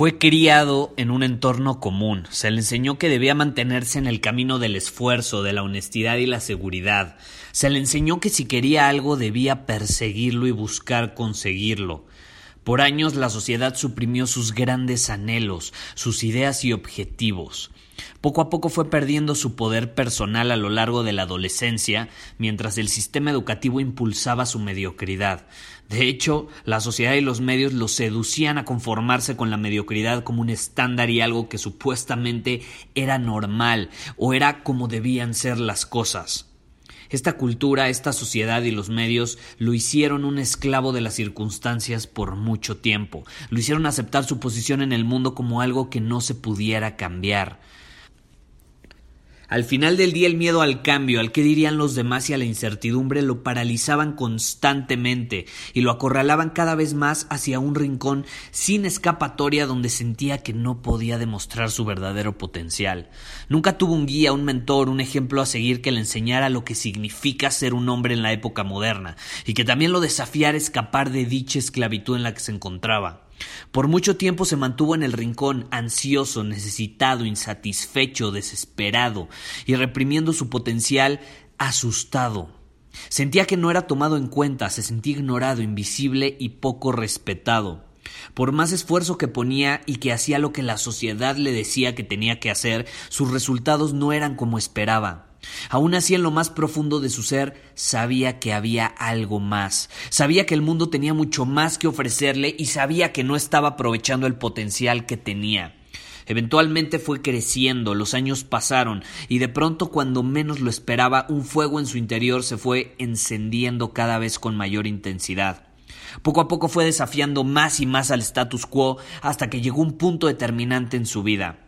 Fue criado en un entorno común. Se le enseñó que debía mantenerse en el camino del esfuerzo, de la honestidad y la seguridad. Se le enseñó que si quería algo debía perseguirlo y buscar conseguirlo. Por años la sociedad suprimió sus grandes anhelos, sus ideas y objetivos. Poco a poco fue perdiendo su poder personal a lo largo de la adolescencia, mientras el sistema educativo impulsaba su mediocridad. De hecho, la sociedad y los medios lo seducían a conformarse con la mediocridad como un estándar y algo que supuestamente era normal o era como debían ser las cosas. Esta cultura, esta sociedad y los medios lo hicieron un esclavo de las circunstancias por mucho tiempo, lo hicieron aceptar su posición en el mundo como algo que no se pudiera cambiar. Al final del día el miedo al cambio, al que dirían los demás y a la incertidumbre lo paralizaban constantemente y lo acorralaban cada vez más hacia un rincón sin escapatoria donde sentía que no podía demostrar su verdadero potencial. Nunca tuvo un guía, un mentor, un ejemplo a seguir que le enseñara lo que significa ser un hombre en la época moderna y que también lo desafiara a escapar de dicha esclavitud en la que se encontraba. Por mucho tiempo se mantuvo en el rincón, ansioso, necesitado, insatisfecho, desesperado, y reprimiendo su potencial, asustado. Sentía que no era tomado en cuenta, se sentía ignorado, invisible y poco respetado. Por más esfuerzo que ponía y que hacía lo que la sociedad le decía que tenía que hacer, sus resultados no eran como esperaba. Aún así, en lo más profundo de su ser, sabía que había algo más. Sabía que el mundo tenía mucho más que ofrecerle y sabía que no estaba aprovechando el potencial que tenía. Eventualmente fue creciendo, los años pasaron, y de pronto cuando menos lo esperaba, un fuego en su interior se fue encendiendo cada vez con mayor intensidad. Poco a poco fue desafiando más y más al status quo hasta que llegó un punto determinante en su vida.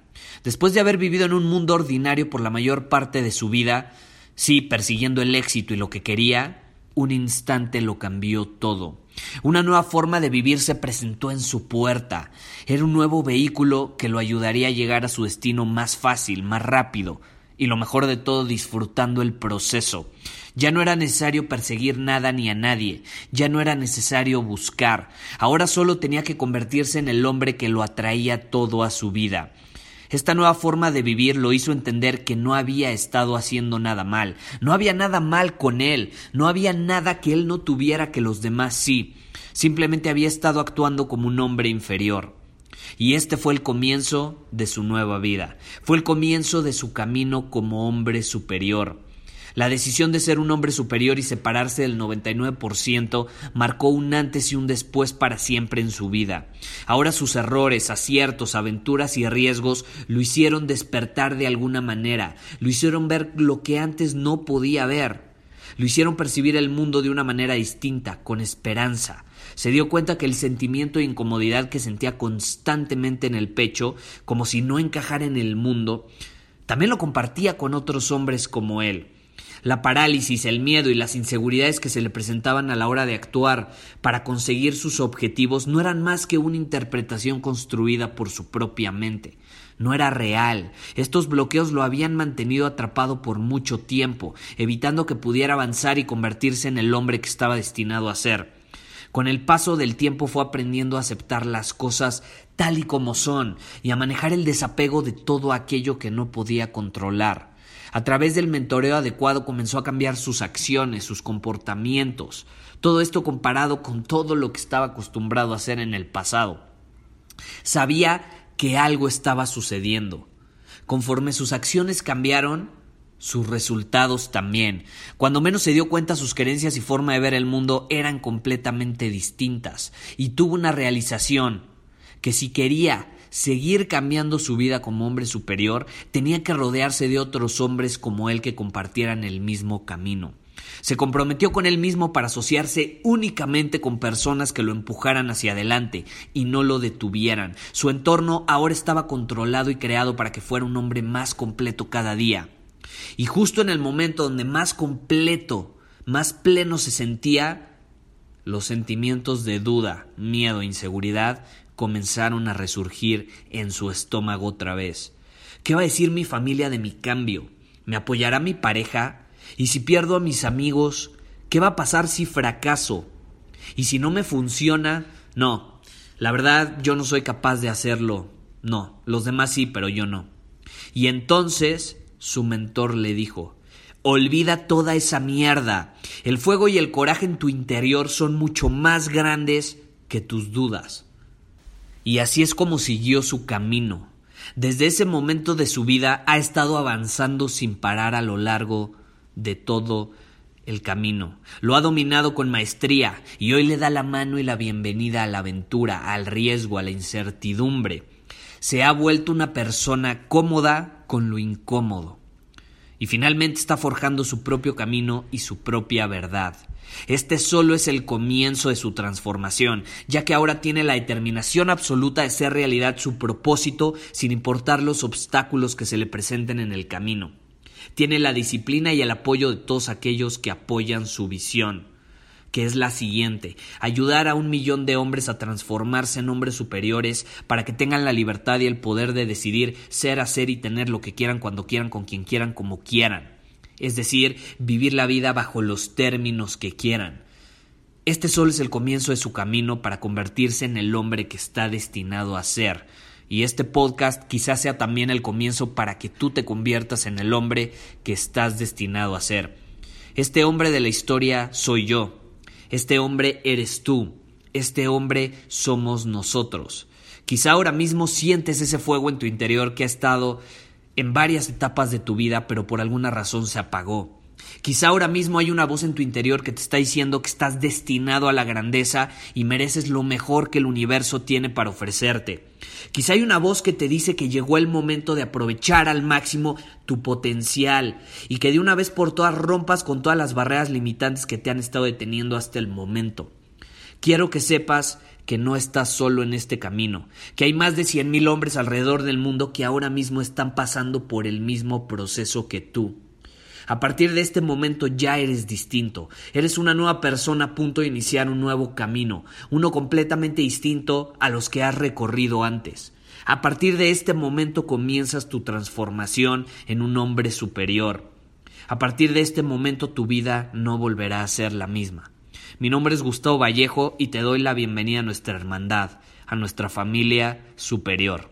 Después de haber vivido en un mundo ordinario por la mayor parte de su vida, sí, persiguiendo el éxito y lo que quería, un instante lo cambió todo. Una nueva forma de vivir se presentó en su puerta. Era un nuevo vehículo que lo ayudaría a llegar a su destino más fácil, más rápido, y lo mejor de todo disfrutando el proceso. Ya no era necesario perseguir nada ni a nadie, ya no era necesario buscar, ahora solo tenía que convertirse en el hombre que lo atraía todo a su vida. Esta nueva forma de vivir lo hizo entender que no había estado haciendo nada mal, no había nada mal con él, no había nada que él no tuviera que los demás sí, simplemente había estado actuando como un hombre inferior. Y este fue el comienzo de su nueva vida, fue el comienzo de su camino como hombre superior. La decisión de ser un hombre superior y separarse del 99% marcó un antes y un después para siempre en su vida. Ahora sus errores, aciertos, aventuras y riesgos lo hicieron despertar de alguna manera, lo hicieron ver lo que antes no podía ver, lo hicieron percibir el mundo de una manera distinta, con esperanza. Se dio cuenta que el sentimiento de incomodidad que sentía constantemente en el pecho, como si no encajara en el mundo, también lo compartía con otros hombres como él. La parálisis, el miedo y las inseguridades que se le presentaban a la hora de actuar para conseguir sus objetivos no eran más que una interpretación construida por su propia mente. No era real. Estos bloqueos lo habían mantenido atrapado por mucho tiempo, evitando que pudiera avanzar y convertirse en el hombre que estaba destinado a ser. Con el paso del tiempo fue aprendiendo a aceptar las cosas tal y como son y a manejar el desapego de todo aquello que no podía controlar. A través del mentoreo adecuado comenzó a cambiar sus acciones, sus comportamientos, todo esto comparado con todo lo que estaba acostumbrado a hacer en el pasado. Sabía que algo estaba sucediendo. Conforme sus acciones cambiaron, sus resultados también. Cuando menos se dio cuenta sus creencias y forma de ver el mundo eran completamente distintas y tuvo una realización que si quería seguir cambiando su vida como hombre superior, tenía que rodearse de otros hombres como él que compartieran el mismo camino. Se comprometió con él mismo para asociarse únicamente con personas que lo empujaran hacia adelante y no lo detuvieran. Su entorno ahora estaba controlado y creado para que fuera un hombre más completo cada día. Y justo en el momento donde más completo, más pleno se sentía, los sentimientos de duda, miedo e inseguridad comenzaron a resurgir en su estómago otra vez. ¿Qué va a decir mi familia de mi cambio? ¿Me apoyará mi pareja? ¿Y si pierdo a mis amigos? ¿Qué va a pasar si fracaso? ¿Y si no me funciona? No, la verdad yo no soy capaz de hacerlo. No, los demás sí, pero yo no. Y entonces su mentor le dijo, Olvida toda esa mierda. El fuego y el coraje en tu interior son mucho más grandes que tus dudas. Y así es como siguió su camino. Desde ese momento de su vida ha estado avanzando sin parar a lo largo de todo el camino. Lo ha dominado con maestría y hoy le da la mano y la bienvenida a la aventura, al riesgo, a la incertidumbre. Se ha vuelto una persona cómoda con lo incómodo. Y finalmente está forjando su propio camino y su propia verdad. Este solo es el comienzo de su transformación, ya que ahora tiene la determinación absoluta de ser realidad su propósito sin importar los obstáculos que se le presenten en el camino. Tiene la disciplina y el apoyo de todos aquellos que apoyan su visión que es la siguiente, ayudar a un millón de hombres a transformarse en hombres superiores para que tengan la libertad y el poder de decidir ser, hacer y tener lo que quieran cuando quieran, con quien quieran, como quieran. Es decir, vivir la vida bajo los términos que quieran. Este solo es el comienzo de su camino para convertirse en el hombre que está destinado a ser. Y este podcast quizás sea también el comienzo para que tú te conviertas en el hombre que estás destinado a ser. Este hombre de la historia soy yo, este hombre eres tú. Este hombre somos nosotros. Quizá ahora mismo sientes ese fuego en tu interior que ha estado en varias etapas de tu vida, pero por alguna razón se apagó. Quizá ahora mismo hay una voz en tu interior que te está diciendo que estás destinado a la grandeza y mereces lo mejor que el universo tiene para ofrecerte. Quizá hay una voz que te dice que llegó el momento de aprovechar al máximo tu potencial y que de una vez por todas rompas con todas las barreras limitantes que te han estado deteniendo hasta el momento. Quiero que sepas que no estás solo en este camino, que hay más de cien mil hombres alrededor del mundo que ahora mismo están pasando por el mismo proceso que tú. A partir de este momento ya eres distinto, eres una nueva persona a punto de iniciar un nuevo camino, uno completamente distinto a los que has recorrido antes. A partir de este momento comienzas tu transformación en un hombre superior. A partir de este momento tu vida no volverá a ser la misma. Mi nombre es Gustavo Vallejo y te doy la bienvenida a nuestra hermandad, a nuestra familia superior.